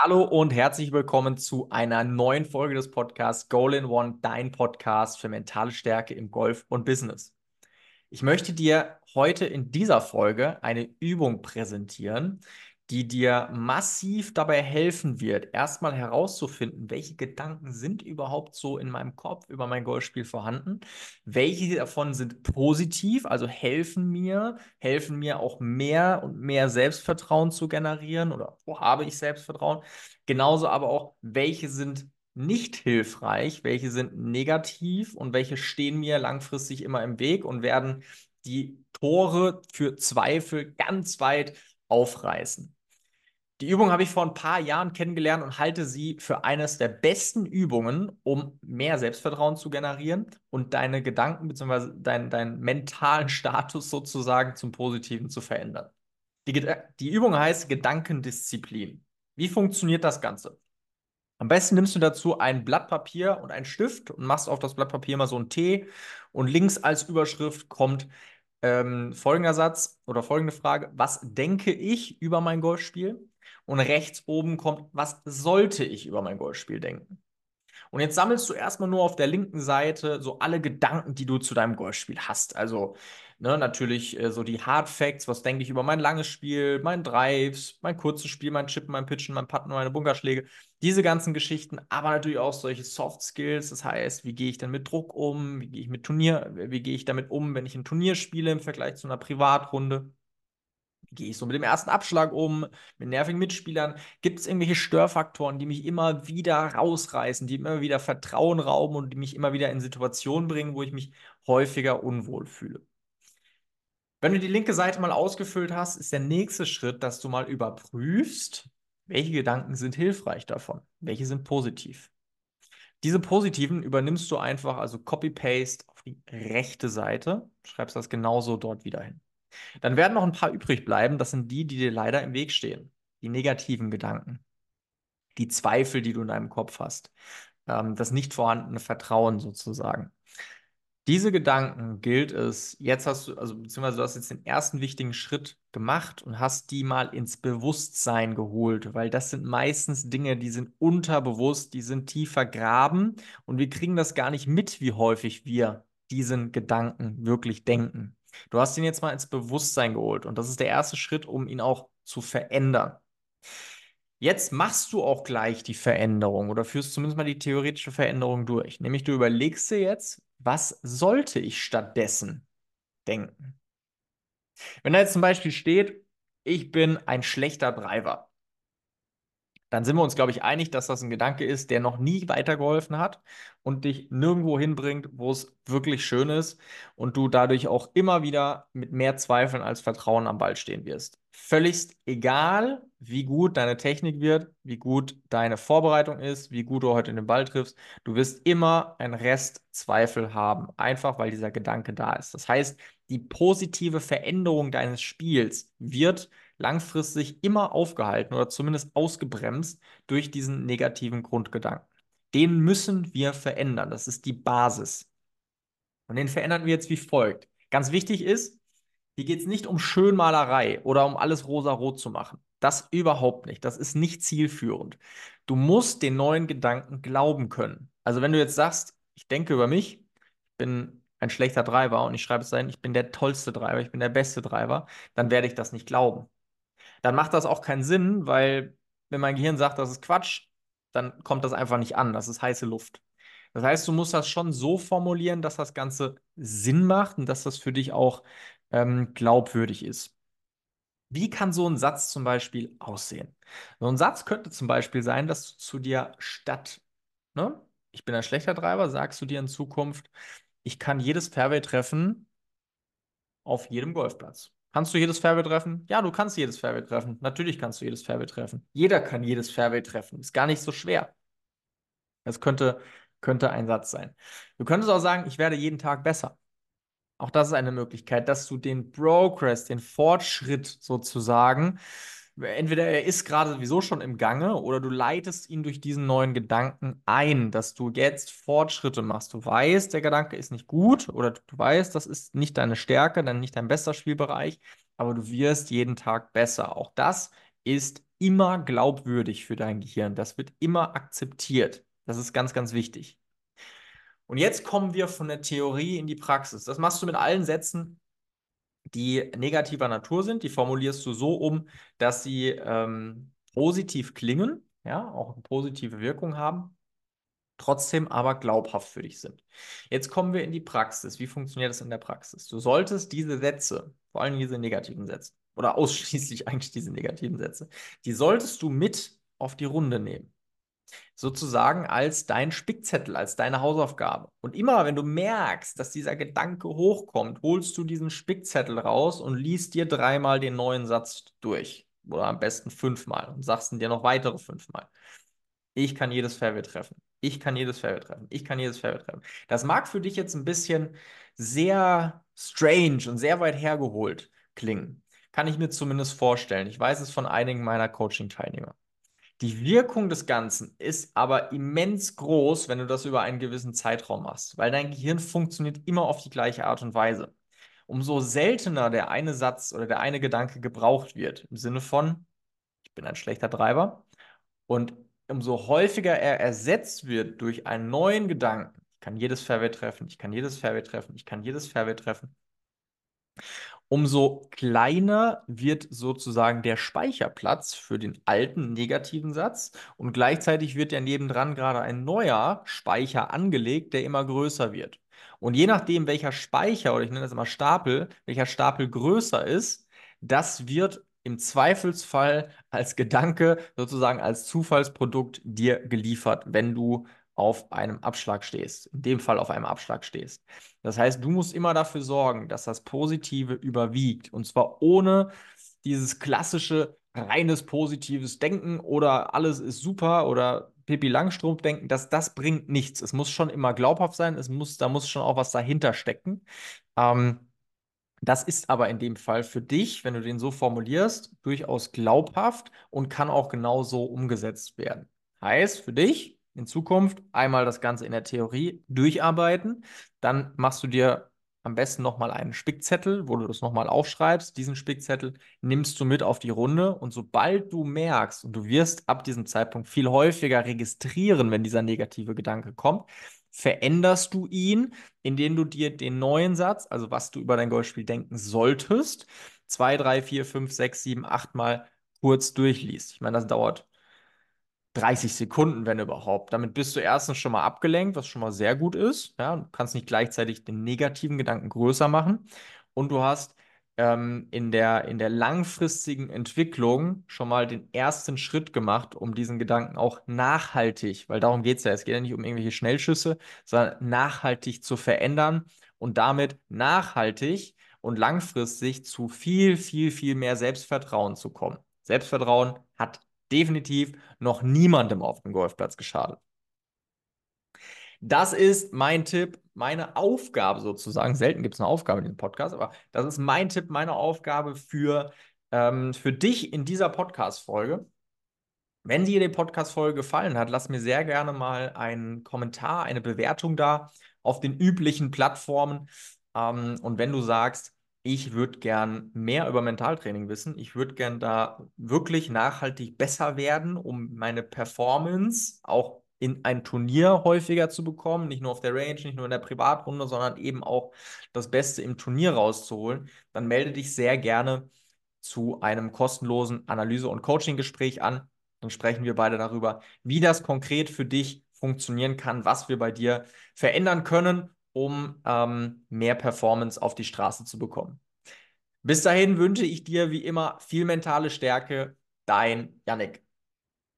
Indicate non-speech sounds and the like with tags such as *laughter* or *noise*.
Hallo und herzlich willkommen zu einer neuen Folge des Podcasts Goal in One, dein Podcast für mentale Stärke im Golf und Business. Ich möchte dir heute in dieser Folge eine Übung präsentieren, die dir massiv dabei helfen wird, erstmal herauszufinden, welche Gedanken sind überhaupt so in meinem Kopf über mein Golfspiel vorhanden, welche davon sind positiv, also helfen mir, helfen mir auch mehr und mehr Selbstvertrauen zu generieren oder wo habe ich Selbstvertrauen, genauso aber auch, welche sind nicht hilfreich, welche sind negativ und welche stehen mir langfristig immer im Weg und werden die Tore für Zweifel ganz weit aufreißen. Die Übung habe ich vor ein paar Jahren kennengelernt und halte sie für eines der besten Übungen, um mehr Selbstvertrauen zu generieren und deine Gedanken bzw. Dein, deinen mentalen Status sozusagen zum Positiven zu verändern. Die, die Übung heißt Gedankendisziplin. Wie funktioniert das Ganze? Am besten nimmst du dazu ein Blatt Papier und einen Stift und machst auf das Blatt Papier mal so einen T und links als Überschrift kommt ähm, folgender Satz oder folgende Frage: Was denke ich über mein Golfspiel? Und rechts oben kommt, was sollte ich über mein Golfspiel denken? Und jetzt sammelst du erstmal nur auf der linken Seite so alle Gedanken, die du zu deinem Golfspiel hast. Also ne, natürlich äh, so die Hard Facts, was denke ich über mein langes Spiel, mein Drives, mein kurzes Spiel, mein Chippen, mein Pitchen, mein Putten, meine Bunkerschläge. Diese ganzen Geschichten, aber natürlich auch solche Soft Skills. Das heißt, wie gehe ich denn mit Druck um? Wie gehe ich mit Turnier, wie gehe ich damit um, wenn ich ein Turnier spiele im Vergleich zu einer Privatrunde? Gehe ich so mit dem ersten Abschlag um, mit nervigen Mitspielern? Gibt es irgendwelche Störfaktoren, die mich immer wieder rausreißen, die immer wieder Vertrauen rauben und die mich immer wieder in Situationen bringen, wo ich mich häufiger unwohl fühle? Wenn du die linke Seite mal ausgefüllt hast, ist der nächste Schritt, dass du mal überprüfst, welche Gedanken sind hilfreich davon, welche sind positiv. Diese positiven übernimmst du einfach, also Copy-Paste auf die rechte Seite, schreibst das genauso dort wieder hin. Dann werden noch ein paar übrig bleiben. Das sind die, die dir leider im Weg stehen. Die negativen Gedanken. Die Zweifel, die du in deinem Kopf hast. Ähm, das nicht vorhandene Vertrauen sozusagen. Diese Gedanken gilt es, jetzt hast du, also beziehungsweise du hast jetzt den ersten wichtigen Schritt gemacht und hast die mal ins Bewusstsein geholt, weil das sind meistens Dinge, die sind unterbewusst, die sind tief vergraben und wir kriegen das gar nicht mit, wie häufig wir diesen Gedanken wirklich denken. Du hast ihn jetzt mal ins Bewusstsein geholt und das ist der erste Schritt, um ihn auch zu verändern. Jetzt machst du auch gleich die Veränderung oder führst zumindest mal die theoretische Veränderung durch. Nämlich du überlegst dir jetzt, was sollte ich stattdessen denken? Wenn da jetzt zum Beispiel steht, ich bin ein schlechter Driver, dann sind wir uns, glaube ich, einig, dass das ein Gedanke ist, der noch nie weitergeholfen hat und dich nirgendwo hinbringt, wo es wirklich schön ist und du dadurch auch immer wieder mit mehr Zweifeln als Vertrauen am Ball stehen wirst. Völlig egal, wie gut deine Technik wird, wie gut deine Vorbereitung ist, wie gut du heute den Ball triffst, du wirst immer einen Rest Zweifel haben, einfach weil dieser Gedanke da ist. Das heißt, die positive Veränderung deines Spiels wird langfristig immer aufgehalten oder zumindest ausgebremst durch diesen negativen Grundgedanken. Den müssen wir verändern. Das ist die Basis. Und den verändern wir jetzt wie folgt. Ganz wichtig ist, hier geht es nicht um Schönmalerei oder um alles rosa-rot zu machen. Das überhaupt nicht. Das ist nicht zielführend. Du musst den neuen Gedanken glauben können. Also wenn du jetzt sagst, ich denke über mich, ich bin ein schlechter Driver und ich schreibe es ein, ich bin der tollste Driver, ich bin der beste Driver, dann werde ich das nicht glauben dann macht das auch keinen Sinn, weil wenn mein Gehirn sagt, das ist Quatsch, dann kommt das einfach nicht an. Das ist heiße Luft. Das heißt, du musst das schon so formulieren, dass das Ganze Sinn macht und dass das für dich auch ähm, glaubwürdig ist. Wie kann so ein Satz zum Beispiel aussehen? So ein Satz könnte zum Beispiel sein, dass du zu dir statt, ne, ich bin ein schlechter Treiber, sagst du dir in Zukunft, ich kann jedes Fairway treffen auf jedem Golfplatz. Kannst du jedes Fairway treffen? Ja, du kannst jedes Fairway treffen. Natürlich kannst du jedes Fairway treffen. Jeder kann jedes Fairway treffen. Ist gar nicht so schwer. Das könnte, könnte ein Satz sein. Du könntest auch sagen, ich werde jeden Tag besser. Auch das ist eine Möglichkeit, dass du den Progress, den Fortschritt sozusagen entweder er ist gerade sowieso schon im Gange oder du leitest ihn durch diesen neuen Gedanken ein, dass du jetzt Fortschritte machst. Du weißt, der Gedanke ist nicht gut oder du weißt, das ist nicht deine Stärke, dann nicht dein bester Spielbereich, aber du wirst jeden Tag besser. Auch das ist immer glaubwürdig für dein Gehirn. Das wird immer akzeptiert. Das ist ganz, ganz wichtig. Und jetzt kommen wir von der Theorie in die Praxis. Das machst du mit allen Sätzen, die negativer Natur sind. Die formulierst du so um, dass sie ähm, positiv klingen, ja, auch eine positive Wirkung haben, trotzdem aber glaubhaft für dich sind. Jetzt kommen wir in die Praxis. Wie funktioniert das in der Praxis? Du solltest diese Sätze, vor allem diese negativen Sätze, oder *laughs* ausschließlich eigentlich diese negativen Sätze, die solltest du mit auf die Runde nehmen sozusagen als dein Spickzettel, als deine Hausaufgabe. Und immer, wenn du merkst, dass dieser Gedanke hochkommt, holst du diesen Spickzettel raus und liest dir dreimal den neuen Satz durch. Oder am besten fünfmal und sagst ihn dir noch weitere fünfmal. Ich kann jedes Fairway treffen. Ich kann jedes Fairway treffen. Ich kann jedes Fairway treffen. Das mag für dich jetzt ein bisschen sehr strange und sehr weit hergeholt klingen. Kann ich mir zumindest vorstellen. Ich weiß es von einigen meiner Coaching-Teilnehmer. Die Wirkung des Ganzen ist aber immens groß, wenn du das über einen gewissen Zeitraum machst, weil dein Gehirn funktioniert immer auf die gleiche Art und Weise. Umso seltener der eine Satz oder der eine Gedanke gebraucht wird, im Sinne von, ich bin ein schlechter Treiber, und umso häufiger er ersetzt wird durch einen neuen Gedanken, ich kann jedes Fairway treffen, ich kann jedes Fairway treffen, ich kann jedes Fairway treffen, umso kleiner wird sozusagen der Speicherplatz für den alten negativen Satz und gleichzeitig wird ja nebendran gerade ein neuer Speicher angelegt, der immer größer wird. Und je nachdem, welcher Speicher, oder ich nenne das immer Stapel, welcher Stapel größer ist, das wird im Zweifelsfall als Gedanke, sozusagen als Zufallsprodukt dir geliefert, wenn du auf einem Abschlag stehst, in dem Fall auf einem Abschlag stehst. Das heißt, du musst immer dafür sorgen, dass das Positive überwiegt und zwar ohne dieses klassische reines positives Denken oder alles ist super oder Pippi Langstrumpf denken, dass das bringt nichts. Es muss schon immer glaubhaft sein, es muss, da muss schon auch was dahinter stecken. Ähm, das ist aber in dem Fall für dich, wenn du den so formulierst, durchaus glaubhaft und kann auch genauso umgesetzt werden. Heißt für dich, in Zukunft einmal das Ganze in der Theorie durcharbeiten. Dann machst du dir am besten nochmal einen Spickzettel, wo du das nochmal aufschreibst. Diesen Spickzettel nimmst du mit auf die Runde und sobald du merkst, und du wirst ab diesem Zeitpunkt viel häufiger registrieren, wenn dieser negative Gedanke kommt, veränderst du ihn, indem du dir den neuen Satz, also was du über dein Golfspiel denken solltest, zwei, drei, vier, fünf, sechs, sieben, acht Mal kurz durchliest. Ich meine, das dauert 30 Sekunden, wenn überhaupt. Damit bist du erstens schon mal abgelenkt, was schon mal sehr gut ist. Ja, du kannst nicht gleichzeitig den negativen Gedanken größer machen. Und du hast ähm, in der, in der langfristigen Entwicklung schon mal den ersten Schritt gemacht, um diesen Gedanken auch nachhaltig, weil darum geht es ja, es geht ja nicht um irgendwelche Schnellschüsse, sondern nachhaltig zu verändern und damit nachhaltig und langfristig zu viel, viel, viel mehr Selbstvertrauen zu kommen. Selbstvertrauen hat definitiv noch niemandem auf dem Golfplatz geschadet. Das ist mein Tipp, meine Aufgabe sozusagen. Selten gibt es eine Aufgabe in diesem Podcast, aber das ist mein Tipp, meine Aufgabe für, ähm, für dich in dieser Podcast-Folge. Wenn dir die Podcast-Folge gefallen hat, lass mir sehr gerne mal einen Kommentar, eine Bewertung da auf den üblichen Plattformen. Ähm, und wenn du sagst, ich würde gern mehr über Mentaltraining wissen. Ich würde gern da wirklich nachhaltig besser werden, um meine Performance auch in ein Turnier häufiger zu bekommen, nicht nur auf der Range, nicht nur in der Privatrunde, sondern eben auch das Beste im Turnier rauszuholen, dann melde dich sehr gerne zu einem kostenlosen Analyse- und Coaching-Gespräch an. Dann sprechen wir beide darüber, wie das konkret für dich funktionieren kann, was wir bei dir verändern können um ähm, mehr Performance auf die Straße zu bekommen. Bis dahin wünsche ich dir wie immer viel mentale Stärke. Dein Yannick.